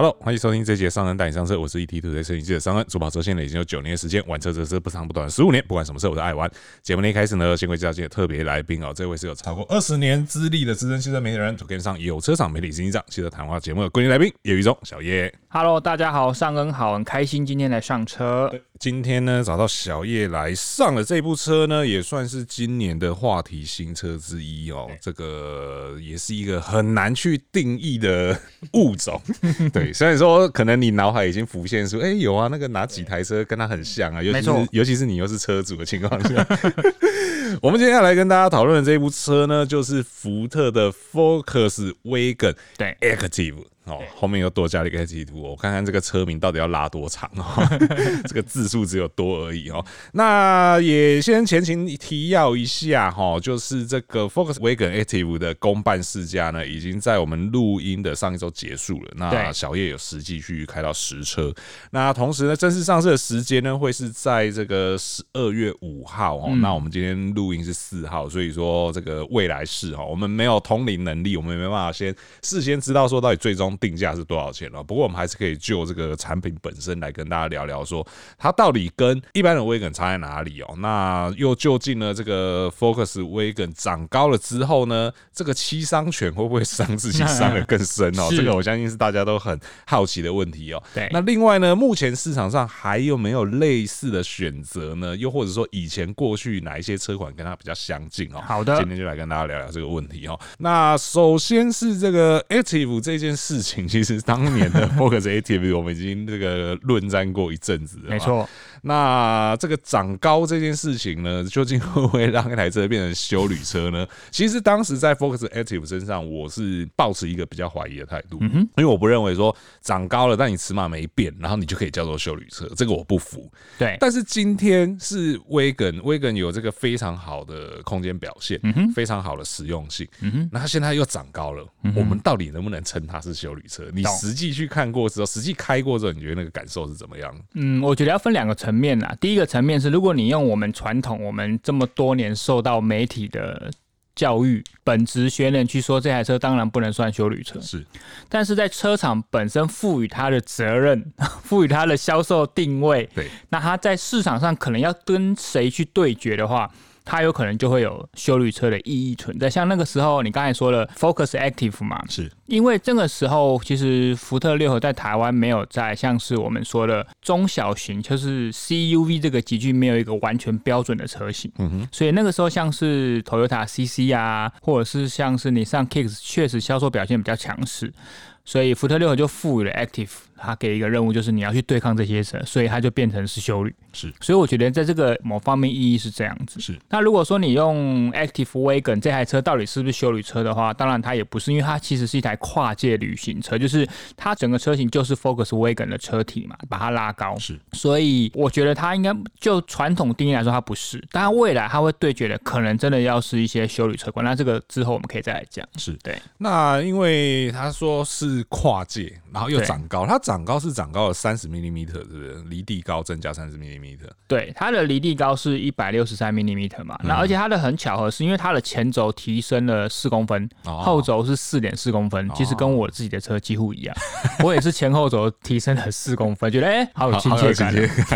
Hello，欢迎收听这节上恩带你上车，我是 ET2 的摄影记者上恩。主跑车线呢已经有九年的时间，玩车则是不长不短十五年，不管什么车我都爱玩。节目的一开始呢，先会介绍今天特别来宾哦，这位是有超过二十年资历的资深汽车媒体人，跟上有车厂媒体执行长，汽车谈话节目的固定来宾叶宇中小叶。Hello，大家好，上恩好，很开心今天来上车。今天呢找到小叶来上了这部车呢，也算是今年的话题新车之一哦。这个也是一个很难去定义的物种。对，虽然说可能你脑海已经浮现出，哎、欸，有啊，那个哪几台车跟它很像啊？尤其是尤其是你又是车主的情况下，我们今天要来跟大家讨论的这部车呢，就是福特的 Focus Wagon 对 Active。哦，后面又多加了一个 Active，我看看这个车名到底要拉多长哦，这个字数只有多而已哦。那也先前情提要一下哈，就是这个 Volkswagen Active 的公办试驾呢，已经在我们录音的上一周结束了。那小叶有实际去开到实车，那同时呢，正式上市的时间呢，会是在这个十二月五号哦。那我们今天录音是四号，所以说这个未来式哈，我们没有通灵能力，我们也没办法先事先知道说到底最终。定价是多少钱了？不过我们还是可以就这个产品本身来跟大家聊聊，说它到底跟一般的 Wagon 差在哪里哦？那又究竟呢？这个 Focus Wagon 长高了之后呢，这个七伤拳会不会伤自己 伤的更深哦？这个我相信是大家都很好奇的问题哦。对。那另外呢，目前市场上还有没有类似的选择呢？又或者说以前过去哪一些车款跟它比较相近哦？好的，今天就来跟大家聊聊这个问题哦。那首先是这个 Active 这件事情。其实当年的 Focus Active 我们已经这个论战过一阵子了，没错。那这个长高这件事情呢，究竟会不会让一台车变成修旅车呢？其实当时在 Focus Active 身上，我是抱持一个比较怀疑的态度，嗯哼，因为我不认为说长高了，但你尺码没变，然后你就可以叫做修旅车，这个我不服。对，但是今天是 Wagon，Wagon 有这个非常好的空间表现，嗯哼，非常好的实用性，嗯哼，那它现在又长高了，我们到底能不能称它是休旅车？你实际去看过之后，实际开过之后，你觉得那个感受是怎么样？嗯，我觉得要分两个层。面啊，第一个层面是，如果你用我们传统，我们这么多年受到媒体的教育，本职学人去说这台车当然不能算修旅车，是。但是在车厂本身赋予它的责任，赋予它的销售定位，对，那它在市场上可能要跟谁去对决的话。它有可能就会有修旅车的意义存在，像那个时候你刚才说了 Focus Active 嘛，是。因为这个时候其实福特六合在台湾没有在像是我们说的中小型，就是 CUV 这个级距没有一个完全标准的车型，嗯哼，所以那个时候像是 Toyota CC 啊，或者是像是你上 Kicks 确实销售表现比较强势，所以福特六合就赋予了 Active。他给一个任务，就是你要去对抗这些车，所以它就变成是修旅。是，所以我觉得在这个某方面意义是这样子。是，那如果说你用 Active Wagon 这台车到底是不是修旅车的话，当然它也不是，因为它其实是一台跨界旅行车，就是它整个车型就是 Focus Wagon 的车体嘛，把它拉高。是，所以我觉得它应该就传统定义来说，它不是。当然未来它会对决的，可能真的要是一些修旅车款。那这个之后我们可以再来讲。是对。那因为他说是跨界，然后又长高，它。长高是长高了三十 m m 是不是？离地高增加三十 m m 对，它的离地高是一百六十三 m m 嘛。那、嗯、而且它的很巧合，是因为它的前轴提升了四公分，哦、后轴是四点四公分，哦、其实跟我自己的车几乎一样。哦、我也是前后轴提升了四公分，觉得哎、欸，好有亲切感。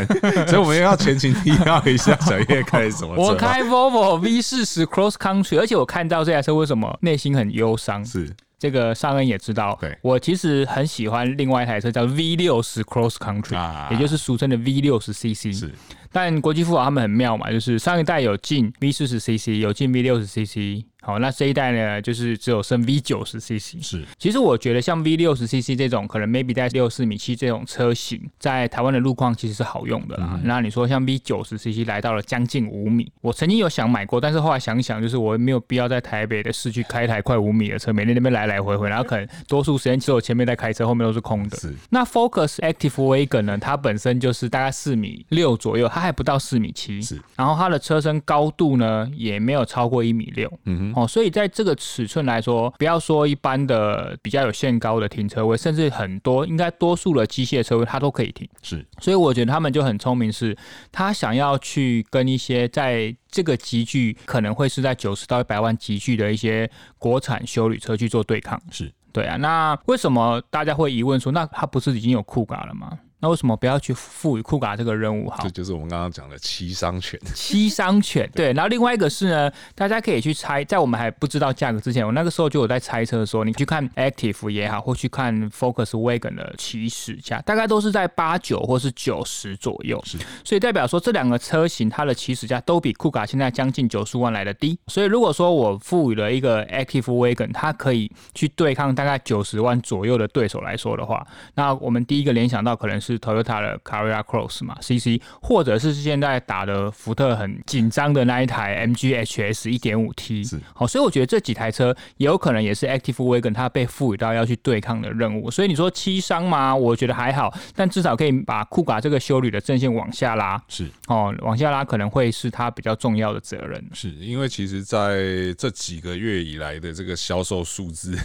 所以我们要前情提要一下，小叶开什么车？我开 Volvo V 四十 Cross Country，而且我看到这台车为什么内心很忧伤？是。这个尚恩也知道，对。我其实很喜欢另外一台车叫 V 六十 Cross Country，啊，也就是俗称的 V 六十 CC。是，但国际富豪他们很妙嘛，就是上一代有进 V 四十 CC，有进 V 六十 CC。好，那这一代呢，就是只有升 V 九十 CC。是，其实我觉得像 V 六十 CC 这种，可能 maybe 在六四米七这种车型，在台湾的路况其实是好用的啦。嗯、那你说像 V 九十 CC 来到了将近五米，我曾经有想买过，但是后来想想，就是我没有必要在台北的市区开一台快五米的车，每天那边来来回回，然后可能多数时间只有前面在开车，后面都是空的。是。那 Focus Active Wagon 呢，它本身就是大概四米六左右，它还不到四米七。是。然后它的车身高度呢，也没有超过一米六。嗯哼。哦，所以在这个尺寸来说，不要说一般的比较有限高的停车位，甚至很多应该多数的机械车位它都可以停。是，所以我觉得他们就很聪明，是他想要去跟一些在这个集聚可能会是在九十到一百万集聚的一些国产修旅车去做对抗。是。对啊，那为什么大家会疑问说，那它不是已经有酷咖了吗？那为什么不要去赋予酷卡这个任务？哈，这就是我们刚刚讲的七伤犬。七伤犬，对。然后另外一个是呢，大家可以去猜，在我们还不知道价格之前，我那个时候就有在猜测说，你去看 Active 也好，或去看 Focus Wagon 的起始价，大概都是在八九或是九十左右。是。所以代表说这两个车型它的起始价都比酷卡现在将近九十万来的低。所以如果说我赋予了一个 Active Wagon，它可以去对抗大概九十万左右的对手来说的话，那我们第一个联想到可能是。Toyota 的 Carrera Cross 嘛，CC，或者是现在打的福特很紧张的那一台 MG HS 一点五 T，是好，所以我觉得这几台车也有可能也是 Active Wagon 它被赋予到要去对抗的任务。所以你说七伤吗？我觉得还好，但至少可以把库卡这个修旅的阵线往下拉，是哦，往下拉可能会是它比较重要的责任。是因为其实在这几个月以来的这个销售数字，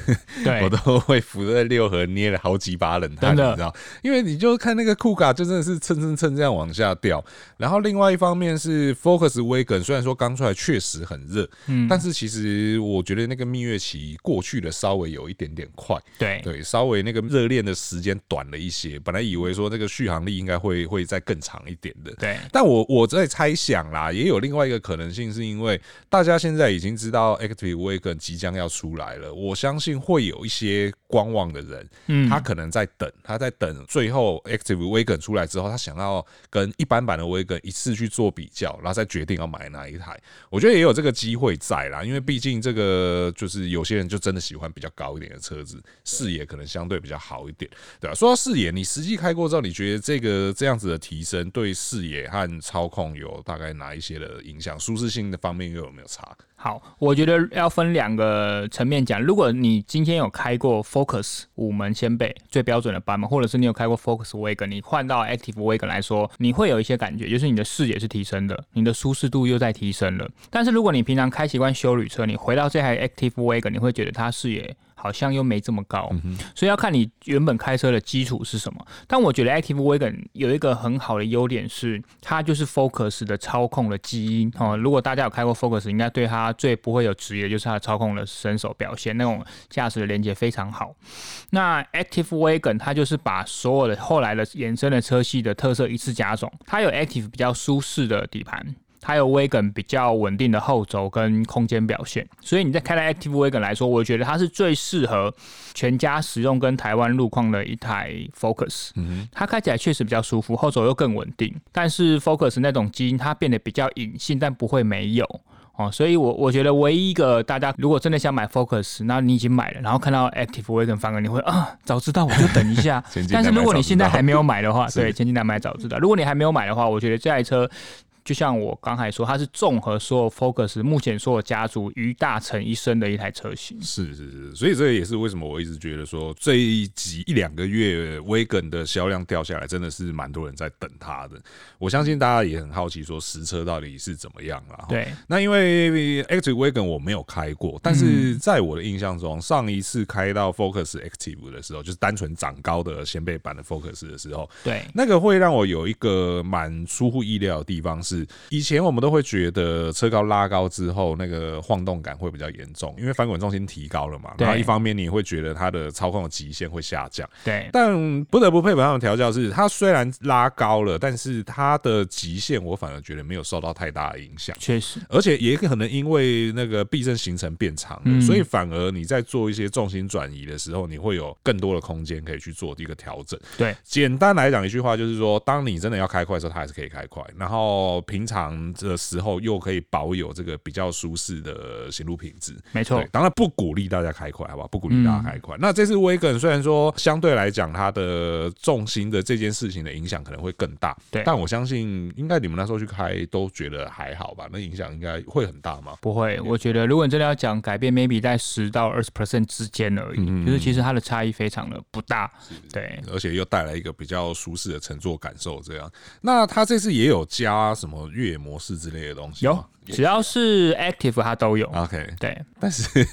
对 我都会福特六合捏了好几把冷汗，你知道？因为你就看。那个酷咖就真的是蹭蹭蹭这样往下掉，然后另外一方面是 Focus Wagon，虽然说刚出来确实很热，嗯，但是其实我觉得那个蜜月期过去的稍微有一点点快，对。对，稍微那个热恋的时间短了一些，本来以为说那个续航力应该会会再更长一点的，对，但我我在猜想啦，也有另外一个可能性，是因为大家现在已经知道 Active Wagon 即将要出来了，我相信会有一些观望的人，嗯，他可能在等，他在等最后 Active Wagon 出来之后，他想要跟一般版的威根一次去做比较，然后再决定要买哪一台。我觉得也有这个机会在啦，因为毕竟这个就是有些人就真的喜欢比较高一点的车子，视野可能相对比较好一点，对吧？说到视野，你实际开过之后，你觉得这个这样子的提升对视野和操控有大概哪一些的影响？舒适性的方面又有没有差？好，我觉得要分两个层面讲。如果你今天有开过 Focus 五门掀背最标准的版本，或者是你有开过 Focus Wagon，你换到 Active Wagon 来说，你会有一些感觉，就是你的视野是提升的，你的舒适度又在提升了。但是如果你平常开习惯修旅车，你回到这台 Active Wagon，你会觉得它视野。好像又没这么高，所以要看你原本开车的基础是什么。但我觉得 Active Wagon 有一个很好的优点是，它就是 Focus 的操控的基因哦。如果大家有开过 Focus，应该对它最不会有质疑的就是它的操控的身手表现，那种驾驶的连接非常好。那 Active Wagon 它就是把所有的后来的衍生的车系的特色一次加总，它有 Active 比较舒适的底盘。它有 Wagon 比较稳定的后轴跟空间表现，所以你在开了 Active Wagon 来说，我觉得它是最适合全家使用跟台湾路况的一台 Focus。嗯，它开起来确实比较舒服，后轴又更稳定。但是 Focus 那种基因它变得比较隐性，但不会没有哦。所以我我觉得唯一一个大家如果真的想买 Focus，那你已经买了，然后看到 Active Wagon 反而你会啊，早知道我就等一下。但是如果你现在还没有买的话，对，前进难买早知道。如果你还没有买的话，我觉得这台车。就像我刚才说，它是综合所有 Focus 目前所有家族于大成一身的一台车型。是是是，所以这也是为什么我一直觉得说这一集一两个月 Wagon 的销量掉下来，真的是蛮多人在等它的。我相信大家也很好奇说实车到底是怎么样了。对，那因为 Active Wagon 我没有开过，但是在我的印象中，上一次开到 Focus Active 的时候，就是单纯长高的掀背版的 Focus 的时候，对，那个会让我有一个蛮出乎意料的地方是。以前我们都会觉得车高拉高之后，那个晃动感会比较严重，因为翻滚重心提高了嘛。然后一方面你会觉得它的操控的极限会下降。对。但不得不佩服他们调教是，它虽然拉高了，但是它的极限我反而觉得没有受到太大的影响。确实。而且也可能因为那个避震行程变长了，所以反而你在做一些重心转移的时候，你会有更多的空间可以去做一个调整。对。简单来讲一句话就是说，当你真的要开快的时候，它还是可以开快。然后。平常的时候又可以保有这个比较舒适的行路品质，没错。当然不鼓励大家开快，好不好？不鼓励大家开快。嗯、那这次 Wagon 虽然说相对来讲它的重心的这件事情的影响可能会更大，对。但我相信应该你们那时候去开都觉得还好吧？那影响应该会很大吗？不会，我觉得如果你真的要讲改变，maybe 在十到二十 percent 之间而已，嗯、就是其实它的差异非常的不大，对。而且又带来一个比较舒适的乘坐感受，这样。那它这次也有加什么？什么越野模式之类的东西？有，只要是 Active 它都有。OK，对，但是，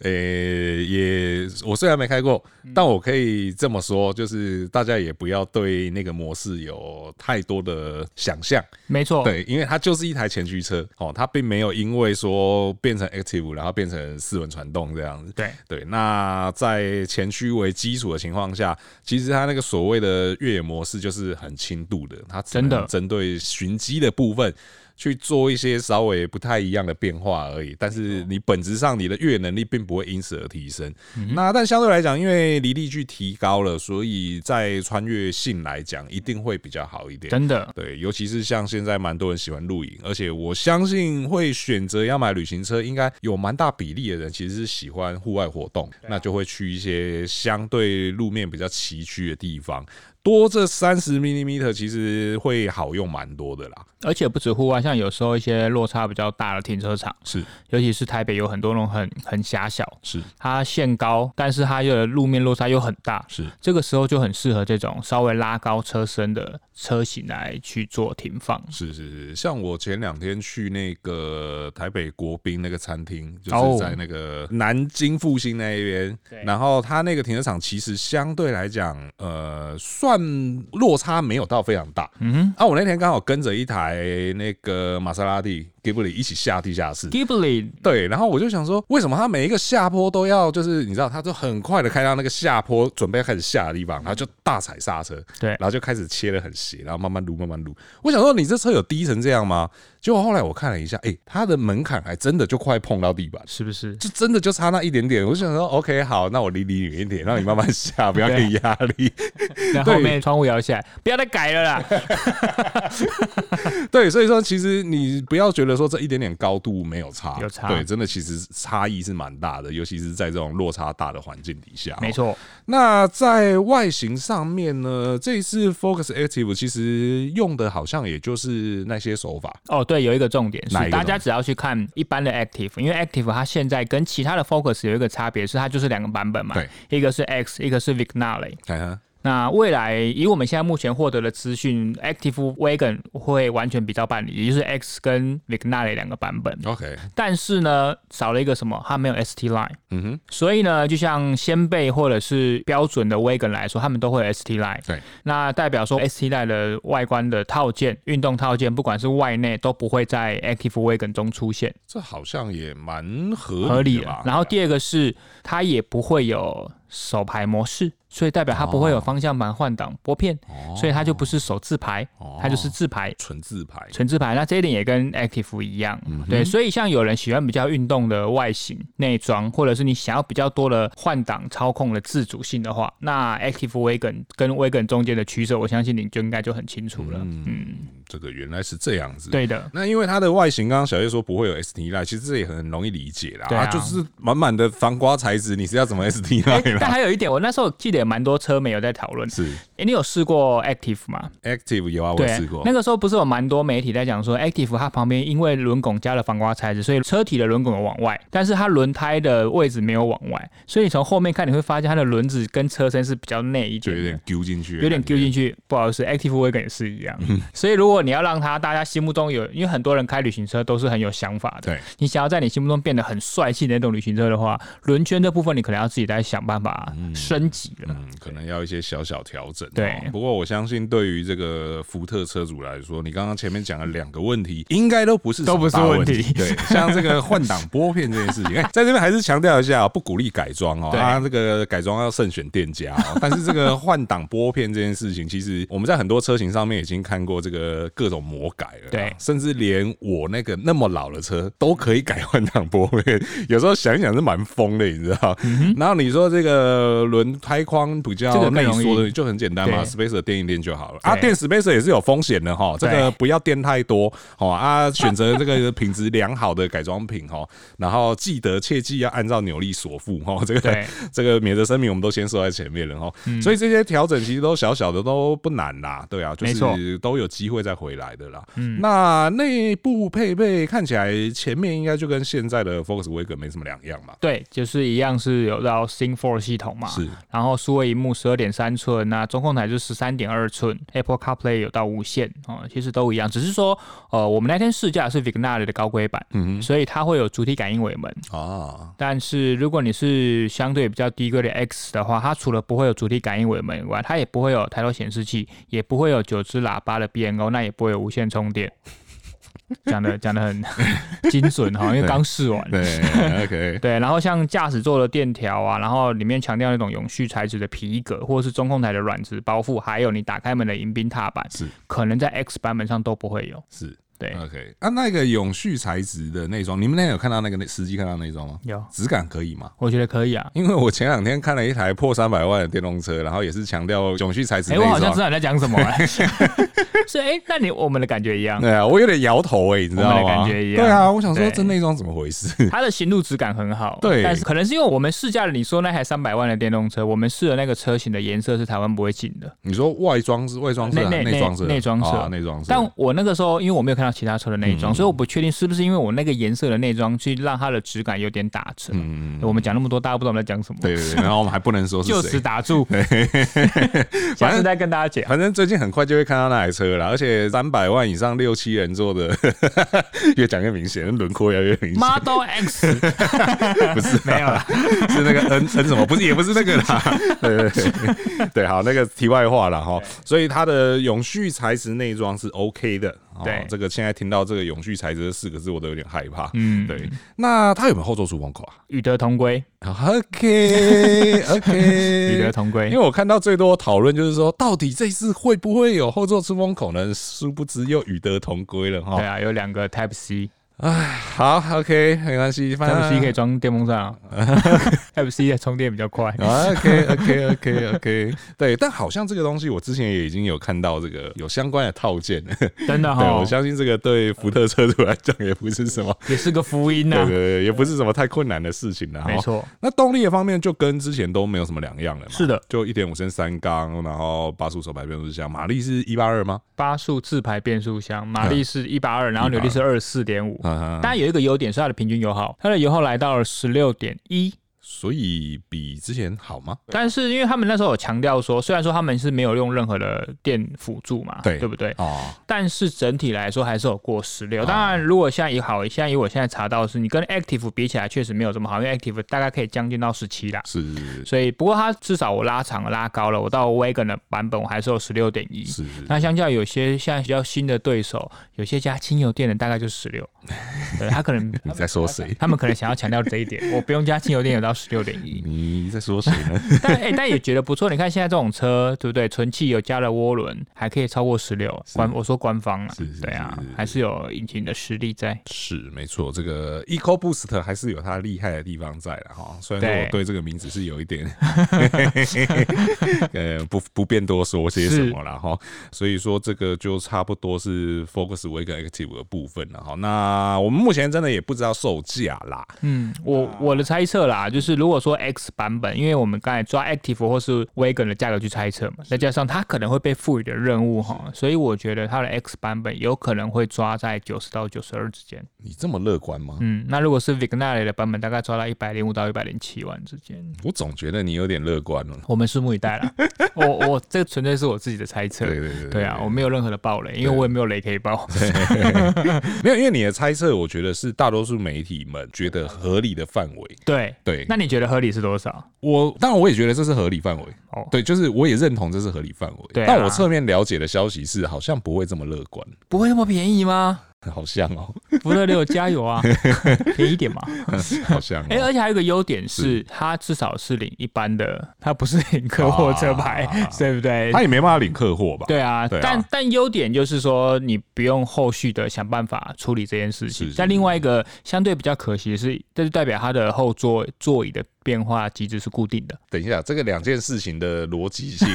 呃、欸，也我虽然没开过，但我可以这么说，就是大家也不要对那个模式有太多的想象。没错，对，因为它就是一台前驱车哦，它并没有因为说变成 Active 然后变成四轮传动这样子。对对，那在前驱为基础的情况下，其实它那个所谓的越野模式就是很轻度的，它真的针对循迹的部分。去做一些稍微不太一样的变化而已，但是你本质上你的越野能力并不会因此而提升。嗯、那但相对来讲，因为离地距提高了，所以在穿越性来讲一定会比较好一点。真的，对，尤其是像现在蛮多人喜欢露营，而且我相信会选择要买旅行车，应该有蛮大比例的人其实是喜欢户外活动，那就会去一些相对路面比较崎岖的地方。多这三十 mm 其实会好用蛮多的啦，而且不止户外，像有时候一些落差比较大的停车场，是，尤其是台北有很多那种很很狭小，是，它限高，但是它的路面落差又很大，是，这个时候就很适合这种稍微拉高车身的车型来去做停放，是是是，像我前两天去那个台北国宾那个餐厅，就是在那个南京复兴那一边，然后它那个停车场其实相对来讲，呃，算。算落差没有到非常大，嗯哼，啊，我那天刚好跟着一台那个玛莎拉蒂。Ghibli 一起下地下室，Ghibli 对，然后我就想说，为什么他每一个下坡都要，就是你知道，他就很快的开到那个下坡，准备要开始下的地方，然后就大踩刹车，对，然后就开始切的很斜，然后慢慢撸，慢慢撸。我想说，你这车有低成这样吗？结果后来我看了一下，哎、欸，它的门槛还真的就快碰到地板，是不是？就真的就差那一点点。我就想说，OK，好，那我离你远一点，让你慢慢下，不要给你压力。然后 后面窗户摇下来，不要再改了啦。对，所以说其实你不要觉得说这一点点高。高度没有差，有差，对，真的其实差异是蛮大的，尤其是在这种落差大的环境底下。没错，那在外形上面呢，这一次 Focus Active 其实用的好像也就是那些手法。哦，对，有一个重点是，大家只要去看一般的 Active，因为 Active 它现在跟其他的 Focus 有一个差别，是它就是两个版本嘛，对，一个是 X，一个是 Vignale。那未来以我们现在目前获得的资讯，Active Wagon 会完全比照办理，也就是 X 跟 Vignale 两个版本。OK，但是呢，少了一个什么？它没有 ST Line。嗯哼。所以呢，就像先辈或者是标准的 Wagon 来说，他们都会有 ST Line。对。那代表说 ST Line 的外观的套件、运动套件，不管是外内都不会在 Active Wagon 中出现。这好像也蛮合理的。合理的。然后第二个是，它也不会有手排模式。所以代表它不会有方向盘换挡拨片，所以它就不是手自排，它就是自排，纯自排，纯自排。那这一点也跟 Active 一样，对。所以像有人喜欢比较运动的外形内装，或者是你想要比较多的换挡操控的自主性的话，那 Active Wagon 跟 Wagon 中间的取舍，我相信你就应该就很清楚了。嗯，这个原来是这样子。对的。那因为它的外形，刚刚小叶说不会有 ST Line，其实这也很容易理解啦。啊，就是满满的防刮材质，你是要怎么 ST Line？但还有一点，我那时候记得。也蛮多车媒有在讨论，是，哎，你有试过 Active 吗？Active 有啊，我试过。那个时候不是有蛮多媒体在讲说，Active 它旁边因为轮拱加了防刮材质，所以车体的轮拱有往外，但是它轮胎的位置没有往外，所以你从后面看你会发现它的轮子跟车身是比较内一点，就有点丢进去，有点丢进去。不好意思，Active Wagon 也是一样。所以如果你要让它大家心目中有，因为很多人开旅行车都是很有想法的，对，你想要在你心目中变得很帅气的那种旅行车的话，轮圈这部分你可能要自己再想办法升级了，嗯，可能要。一些小小调整，对。不过我相信，对于这个福特车主来说，你刚刚前面讲了两个问题，应该都不是都不是问题。对，像这个换挡拨片这件事情，哎，在这边还是强调一下，不鼓励改装哦。啊，这个改装要慎选店家哦。但是这个换挡拨片这件事情，其实我们在很多车型上面已经看过这个各种魔改了。对，甚至连我那个那么老的车都可以改换挡拨片，有时候想一想是蛮疯的，你知道？然后你说这个轮胎框比较。内缩的就很简单嘛，Spacer 垫一垫就好了啊。垫 Spacer 也是有风险的哈，这个不要垫太多哦啊。选择这个品质良好的改装品哈，然后记得切记要按照扭力锁付哈。这个 这个免责声明我们都先说在前面了哈。所以这些调整其实都小小的都不难啦，对啊，就是都有机会再回来的啦。那内部配备看起来前面应该就跟现在的 Volkswagen 没什么两样嘛。对，就是一样是有到 SYNC 4系统嘛，是，然后数位萤幕十二点三寸，那中控台是十三点二寸，Apple CarPlay 有到无线啊，其实都一样，只是说呃，我们那天试驾是 Vignale 的高规版，嗯哼，所以它会有主体感应尾门啊。但是如果你是相对比较低规的 X 的话，它除了不会有主体感应尾门以外，它也不会有抬头显示器，也不会有九只喇叭的 BNO，那也不会有无线充电。讲的讲的很 精准哈，因为刚试完。对，OK。对，然后像驾驶座的电条啊，然后里面强调那种永续材质的皮革，或者是中控台的软质包覆，还有你打开门的迎宾踏板，是可能在 X 版本上都不会有。是。对，OK，啊，那个永续材质的内装，你们那天有看到那个那实际看到内装吗？有，质感可以吗？我觉得可以啊，因为我前两天看了一台破三百万的电动车，然后也是强调永续材质。哎、欸，我好像知道你在讲什么、欸，是哎、欸，那你我们的感觉一样？对啊，我有点摇头哎、欸，你知道吗？我们的感觉一样。对啊，我想说这内装怎么回事？它的行路质感很好，对，但是可能是因为我们试驾了你说那台三百万的电动车，我们试的那个车型的颜色是台湾不会进的。你说外装是外装色，内内装色，内装色，内装色。但我那个时候因为我没有看到其他车的内装。所以我不确定是不是因为我那个颜色的内装去让它的质感有点打折。嗯，我们讲那么多，大家不知道我们在讲什么。对对对，然后我们还不能说是就此打住。反正再跟大家讲。反正最近很快就会看到那台车了，而且三百万以上六七人坐的，越讲越明显，轮廓越来越明显。Model X 不是没有啦，是那个 N N 什么？不是，也不是那个啦。对对对对，好，那个题外话了哈。所以它的永续材质内装是 OK 的。对、哦，这个现在听到这个“永续材质”这四个字，我都有点害怕。嗯，对。那它有没有后座出风口啊？与德同归。OK OK，与德同归。因为我看到最多讨论就是说，到底这次会不会有后座出风口呢？殊不知又与德同归了哈。对啊，有两个 Type C。哎，好，OK，没关系，Type C 可以装电风扇，Type C 的充电比较快。OK，OK，OK，OK，对，但好像这个东西我之前也已经有看到这个有相关的套件，真的哈，我相信这个对福特车主来讲也不是什么，也是个福音呐，对对对，也不是什么太困难的事情了，没错。那动力的方面就跟之前都没有什么两样了嘛，是的，就一点五升三缸，然后八速手排变速箱，马力是一八二吗？八速自排变速箱，马力是一八二，然后扭力是二十四点五。当然有一个优点是它的平均油耗，它的油耗来到了十六点一。所以比之前好吗？但是因为他们那时候有强调说，虽然说他们是没有用任何的电辅助嘛，对对不对？哦。但是整体来说还是有过十六。当然，如果现在也好，现在以我现在查到的是，你跟 Active 比起来确实没有这么好，因为 Active 大概可以将近到十七啦。是。所以不过它至少我拉长了拉高了，我到 Wagon 的版本我还是有十六点一。是。那相较有些现在比较新的对手，有些加轻油电的大概就是十六。对，他可能 你在说谁？他们可能想要强调这一点，我不用加轻油电有到。十六点一，你在说谁呢？但哎、欸，但也觉得不错。你看现在这种车，对不对？纯汽油加了涡轮，还可以超过十六。官我说官方啊，是是是是对啊，还是有引擎的实力在。是没错，这个 EcoBoost 还是有它厉害的地方在的哈。虽然说我对这个名字是有一点，呃，不不便多说些什么了哈。所以说这个就差不多是 Volkswagen Active 的部分了哈。那我们目前真的也不知道售价啦。嗯，我我的猜测啦，就是。如果说 X 版本，因为我们刚才抓 Active 或是 Wagon 的价格去猜测嘛，再加上它可能会被赋予的任务哈，所以我觉得它的 X 版本有可能会抓在九十到九十二之间。你这么乐观吗？嗯，那如果是 Vignale 的版本，大概抓到一百零五到一百零七万之间。我总觉得你有点乐观了。我们拭目以待了。我我这个纯粹是我自己的猜测。对对对，对。对啊，我没有任何的爆雷，因为我也没有雷可以爆。没有，因为你的猜测，我觉得是大多数媒体们觉得合理的范围。对对，那你觉得合理是多少？我当然我也觉得这是合理范围。哦，对，就是我也认同这是合理范围。对，但我侧面了解的消息是，好像不会这么乐观。不会那么便宜吗？好像哦，福特六加油啊，便宜一点嘛。好像哎、欸，而且还有一个优点是，它至少是领一般的，它不是领客货车牌，啊、对不对？它也没办法领客货吧？对啊，但但优点就是说，你不用后续的想办法处理这件事情。但另外一个相对比较可惜的是，这就代表它的后座座椅的。变化机制是固定的。等一下，这个两件事情的逻辑性，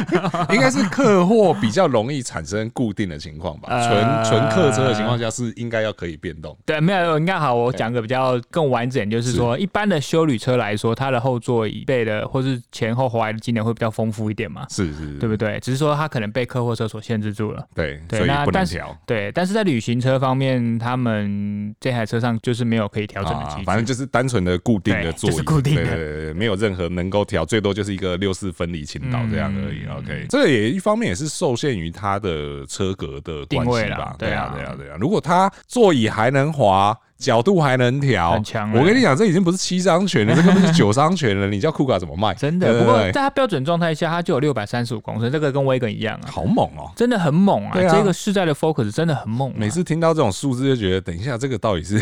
应该是客货比较容易产生固定的情况吧？纯纯客车的情况下是应该要可以变动。对，没有，应该好。我讲个比较更完整，就是说，一般的修旅车来说，它的后座椅背的或是前后滑的机能会比较丰富一点嘛？是是，对不对？只是说它可能被客货车所限制住了。对对，那但是对，但是在旅行车方面，他们这台车上就是没有可以调整的机制，反正就是单纯的固定的座椅，就是固定。定的，对对对，没有任何能够调，最多就是一个六四分离倾倒这样而已。嗯、OK，这个也一方面也是受限于它的车格的关系吧。对啊，对啊，对啊。如果它座椅还能滑。角度还能调，很强。我跟你讲，这已经不是七伤拳了，这根本是九伤拳了。你叫库卡怎么卖？真的。不过在它标准状态下，它就有六百三十五公升，这个跟威根一样啊。好猛哦，真的很猛啊！这个世代的 Focus 真的很猛。每次听到这种数字，就觉得等一下，这个到底是，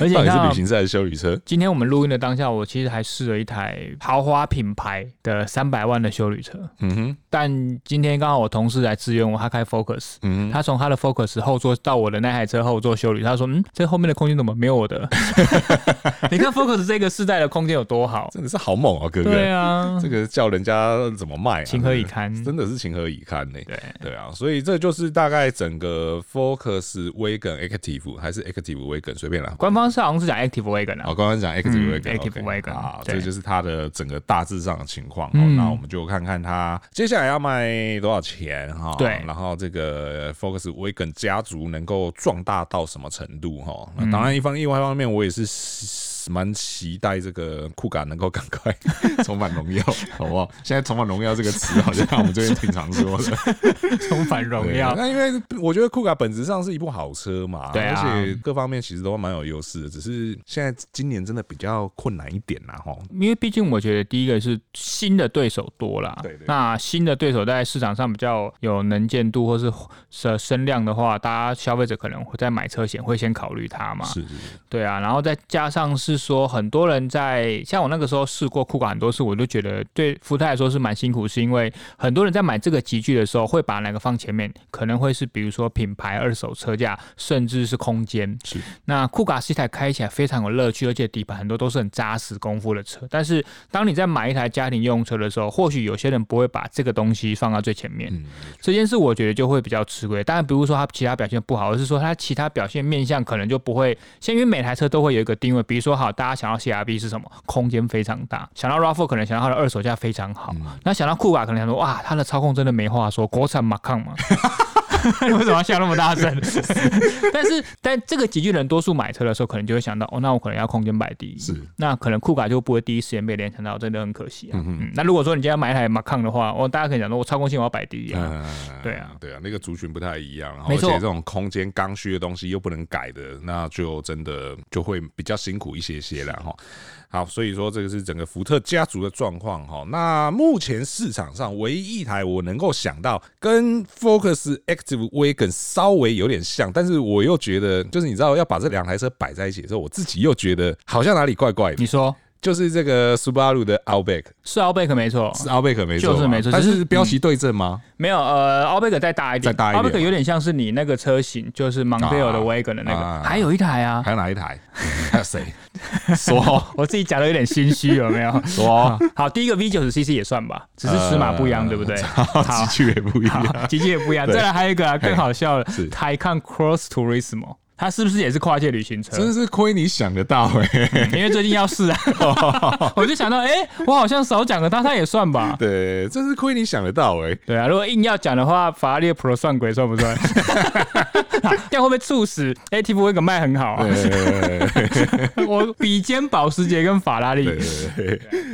而且 到底是旅行车还是休旅车？今天我们录音的当下，我其实还试了一台豪华品牌的三百万的休旅车。嗯哼。但今天刚好我同事来支援我，他开 Focus，嗯，他从他的 Focus 后座到我的那台车后座修理，他说：“嗯，这后面的空间怎么没有我的？” 你看 Focus 这个世代的空间有多好，真的是好猛啊，哥哥！对啊，这个叫人家怎么卖啊？情何以堪？真的是情何以堪呢？对对啊，所以这就是大概整个 Focus Wagon Active 还是 Active Wagon 随便啦。官方是好像是讲 Active Wagon 啊，哦，官方讲 Active Wagon，Active Wagon 啊，这就是它的整个大致上的情况。那我们就看看它接下来要卖多少钱哈？对，然后这个 Focus Wagon 家族能够壮大到什么程度哈？那当然一方另外一方面我也是。蛮期待这个酷卡能够赶快 重返荣耀，好不好？现在重返荣耀这个词好像我们这边挺常说的，重返荣耀。那因为我觉得酷卡本质上是一部好车嘛，对啊，而且各方面其实都蛮有优势的，只是现在今年真的比较困难一点啦，哈。因为毕竟我觉得第一个是新的对手多啦，对，对，那新的对手在市场上比较有能见度或是声声量的话，大家消费者可能会在买车前会先考虑它嘛，是，是，是，对啊，然后再加上是。说很多人在像我那个时候试过酷卡很多次，我都觉得对福特来说是蛮辛苦，是因为很多人在买这个集具的时候会把哪个放前面，可能会是比如说品牌、二手车价，甚至是空间。是那酷卡是一台开起来非常有乐趣，而且底盘很多都是很扎实功夫的车。但是当你在买一台家庭用车的时候，或许有些人不会把这个东西放到最前面。嗯，这件事我觉得就会比较吃亏。当然，比如说它其他表现不好，而是说它其他表现面向可能就不会。先因为每台车都会有一个定位，比如说好。大家想到 CRB 是什么？空间非常大。想到 RAV4 可能想到它的二手价非常好。嗯、那想到酷卡可能想说，哇，它的操控真的没话说，国产马抗嘛。你 为什么要笑那么大声？但是，但这个集聚人多数买车的时候，可能就会想到，哦，那我可能要空间摆第一。是，那可能酷卡就不会第一时间被联想到，真的很可惜啊。嗯嗯，那如果说你今天买一台马抗的话，哦，大家可以讲说，我操控性我要摆第一啊。嗯、对啊，对啊，那个族群不太一样，而且这种空间刚需的东西又不能改的，那就真的就会比较辛苦一些些了哈。好，所以说这个是整个福特家族的状况哈。那目前市场上唯一一台我能够想到跟 Focus Active Wagon 稍微有点像，但是我又觉得，就是你知道要把这两台车摆在一起的时候，我自己又觉得好像哪里怪怪的。你说？就是这个 Subaru 的 Outback，是 Outback 没错，是 Outback 没错，就是没错。但是标旗对称吗？没有，呃，Outback 再大一点，再大一点。Outback 有点像是你那个车型，就是 Mondeo 的 Wagon 的那个。还有一台啊，还有哪一台？还有谁？说，我自己讲的有点心虚，有没有？说，好，第一个 V 九十 CC 也算吧，只是尺码不一样，对不对？级距也不一样，机距也不一样。再来还有一个啊，更好笑的，Taycan Cross Turismo。它是不是也是跨界旅行车？真是亏你想得到哎、欸！因为最近要试啊，我就想到，哎、欸，我好像少讲了他，他也算吧？对，真是亏你想得到哎、欸！对啊，如果硬要讲的话，法拉利 Pro 算鬼算不算？这样会不会促使 Active Wagon 卖很好啊？我比肩保时捷跟法拉利，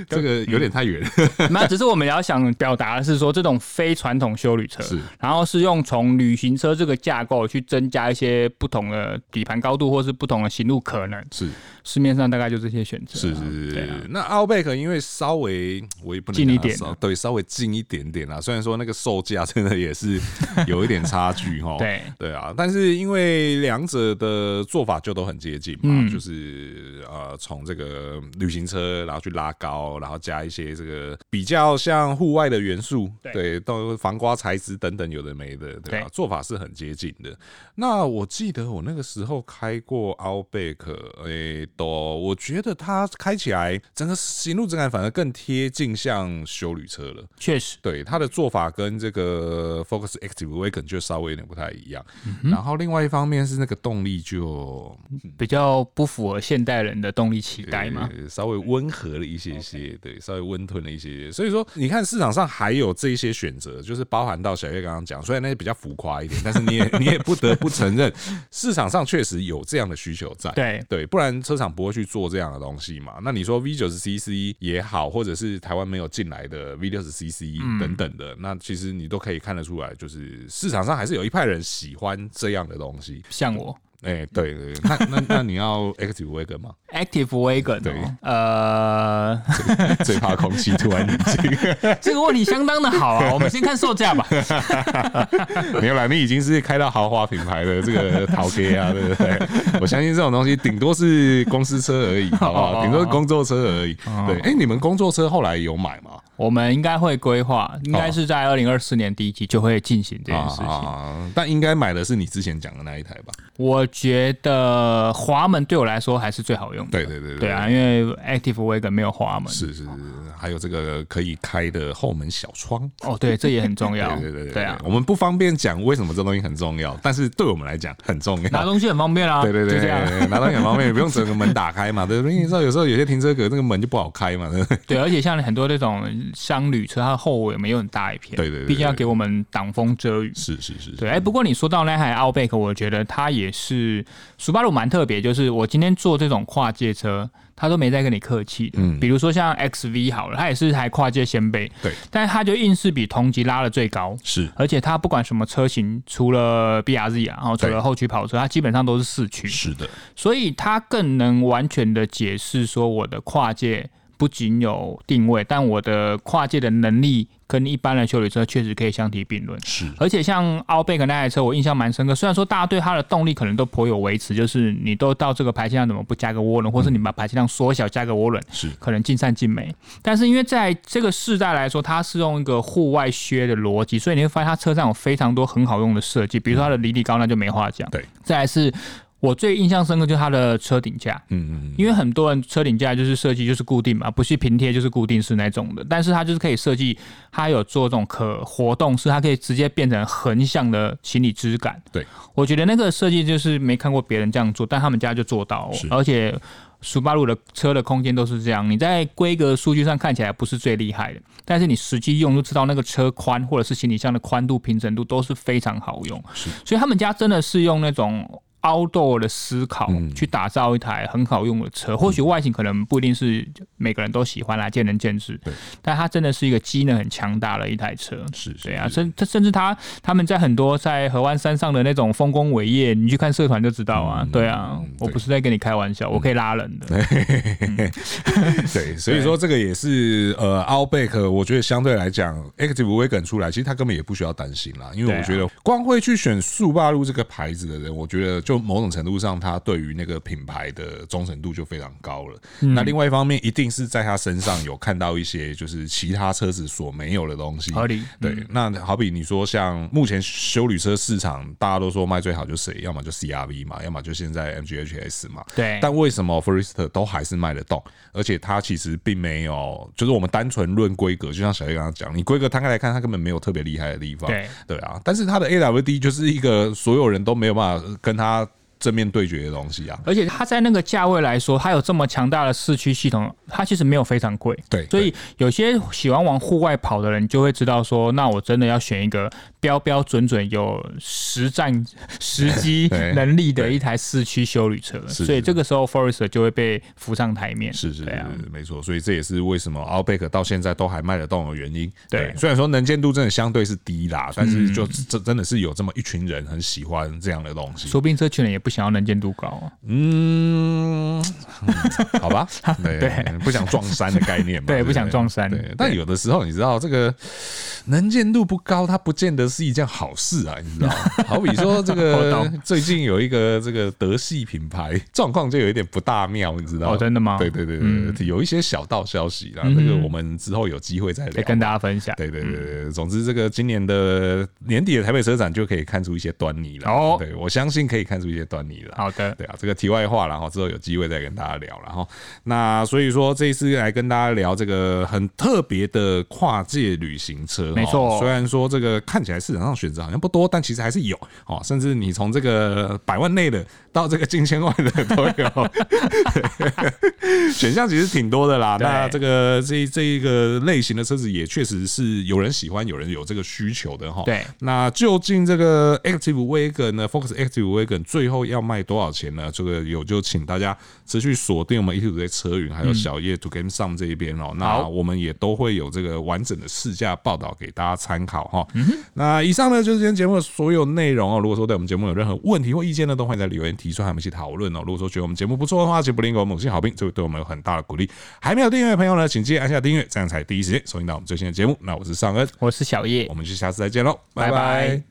这个有点太远。那只是我们要想表达的是说，这种非传统修旅车，是然后是用从旅行车这个架构去增加一些不同的。底盘高度或是不同的行路可能是市面上大概就这些选择。是是是，那 Outback 因为稍微我也不能近一点，对，稍微近一点点啦。虽然说那个售价真的也是 有一点差距哈。对对啊，但是因为两者的做法就都很接近嘛，就是呃从这个旅行车然后去拉高，然后加一些这个比较像户外的元素，对，都防刮材质等等有的没的，对吧？做法是很接近的。那我记得我那个。时候开过 Outback，哎，都我觉得它开起来整个行路质感反而更贴近像修旅车了。确实，对它的做法跟这个 Focus Active Wagon 就稍微有点不太一样。嗯、然后另外一方面是那个动力就比较不符合现代人的动力期待嘛，稍微温和了一些些，对，稍微温吞了一些些。所以说，你看市场上还有这一些选择，就是包含到小月刚刚讲，虽然那些比较浮夸一点，但是你也 你也不得不承认市场。上确实有这样的需求在，对对，不然车厂不会去做这样的东西嘛。那你说 V 九十 CC 也好，或者是台湾没有进来的 V 六十 CC 等等的，嗯、那其实你都可以看得出来，就是市场上还是有一派人喜欢这样的东西，像我。哎、欸，对对，那那那你要 Active Wagon 吗？Active Wagon，对，呃，最怕空气突然宁静。这个问题相当的好啊，我们先看售价吧。没有啦，你已经是开到豪华品牌的这个陶哥啊，对不对？我相信这种东西顶多是公司车而已，好不好？顶多是工作车而已。对，哎、欸，你们工作车后来有买吗？我们应该会规划，应该是在二零二四年第一季就会进行这件事情。啊，但应该买的是你之前讲的那一台吧？我觉得滑门对我来说还是最好用的。对对对对，对啊，因为 Active Wagon 没有滑门。是是是，还有这个可以开的后门小窗。哦，对，这也很重要。对对对对啊，我们不方便讲为什么这东西很重要，但是对我们来讲很重要。拿东西很方便啊。对对对，拿东西很方便，不用整个门打开嘛。对 不对？你知道有时候有些停车格那个门就不好开嘛。对 对，而且像很多那种商旅车。它的后尾没有很大一片，对对对，毕竟要给我们挡风遮雨。是是是，对。哎，不过你说到那台奥贝克，我觉得它也是苏巴鲁蛮特别，就是我今天坐这种跨界车，他都没在跟你客气的。嗯，比如说像 XV 好了，它也是台跨界先辈，对，但是它就硬是比同级拉的最高，是。而且它不管什么车型，除了 BRZ 啊，然后除了后驱跑车，它基本上都是四驱，是的。所以它更能完全的解释说我的跨界。不仅有定位，但我的跨界的能力跟一般的修理车确实可以相提并论。是，而且像奥贝克那台车，我印象蛮深刻。虽然说大家对它的动力可能都颇有维持，就是你都到这个排气量怎么不加个涡轮，或是你把排气量缩小加个涡轮，是可能尽善尽美。但是因为在这个世代来说，它是用一个户外靴的逻辑，所以你会发现它车上有非常多很好用的设计，比如说它的离地高，那就没话讲。对，再来是。我最印象深刻就是它的车顶架，嗯嗯，因为很多人车顶架就是设计就是固定嘛，不是平贴就是固定式那种的，但是它就是可以设计，它有做这种可活动式，它可以直接变成横向的行李支杆。对，我觉得那个设计就是没看过别人这样做，但他们家就做到，而且苏巴鲁的车的空间都是这样，你在规格数据上看起来不是最厉害的，但是你实际用就知道那个车宽或者是行李箱的宽度、平整度都是非常好用，是，所以他们家真的是用那种。Outdoor 的思考去打造一台很好用的车，嗯、或许外形可能不一定是每个人都喜欢啦，见仁见智。对，但它真的是一个机能很强大的一台车。是，是，对啊，甚它甚至他他们在很多在河湾山上的那种丰功伟业，你去看社团就知道啊。嗯、对啊，对我不是在跟你开玩笑，我可以拉人的。嗯、对，所以说这个也是呃，Outback，我觉得相对来讲，Active Wagon 出来，其实他根本也不需要担心啦，因为我觉得光会去选速霸路这个牌子的人，我觉得就。某种程度上，他对于那个品牌的忠诚度就非常高了。嗯、那另外一方面，一定是在他身上有看到一些就是其他车子所没有的东西。合理。对，嗯、那好比你说，像目前修旅车市场，大家都说卖最好就是谁，要么就 CRV 嘛，要么就现在 MGHS 嘛。对。但为什么 Forester 都还是卖得动？而且它其实并没有，就是我们单纯论规格，就像小叶刚刚讲，你规格摊开来看，它根本没有特别厉害的地方。对。对啊，但是它的 AWD 就是一个所有人都没有办法跟它。正面对决的东西啊，而且它在那个价位来说，它有这么强大的四驱系统，它其实没有非常贵。对，所以有些喜欢往户外跑的人就会知道说，那我真的要选一个标标准准有实战实机 能力的一台四驱修旅车。所以这个时候，Forester 就会被浮上台面。是是是，没错。所以这也是为什么 Outback 到现在都还卖得动的原因。对，虽然说能见度真的相对是低啦，但是就真真的是有这么一群人很喜欢这样的东西。说不定这群人也不。想要能见度高啊，嗯，好吧，对，对不想撞山的概念嘛，对，不想撞山。对，但有的时候你知道，这个能见度不高，它不见得是一件好事啊，你知道吗？好比说，这个最近有一个这个德系品牌状况就有一点不大妙，你知道吗？哦，真的吗？对对对对，有一些小道消息啦，那个我们之后有机会再跟大家分享。对对对对，总之这个今年的年底的台北车展就可以看出一些端倪了。哦，对，我相信可以看出一些端倪。好的，对啊，这个题外话，然后之后有机会再跟大家聊，然后那所以说这一次来跟大家聊这个很特别的跨界旅行车，没错，虽然说这个看起来市场上选择好像不多，但其实还是有哦，甚至你从这个百万内的到这个近千万的都有，选项其实挺多的啦。那这个这这一个类型的车子也确实是有人喜欢，有人有这个需求的哈。对，那究竟这个 Active Wagon 呢，Focus Active Wagon 最后后要卖多少钱呢？这个有就请大家持续锁定我们 ET 车云还有小叶 To Game 上这一边哦。那我们也都会有这个完整的试驾报道给大家参考哈。那以上呢就是今天节目的所有内容哦。如果说对我们节目有任何问题或意见呢，都欢迎在留言提出，和我们一起讨论哦。如果说觉得我们节目不错的话，请不吝给我们五星好评，这会对我们有很大的鼓励。还没有订阅的朋友呢，请记得按下订阅，这样才第一时间收听到我们最新的节目。那我是尚恩，我是小叶，我们就下次再见喽，拜拜。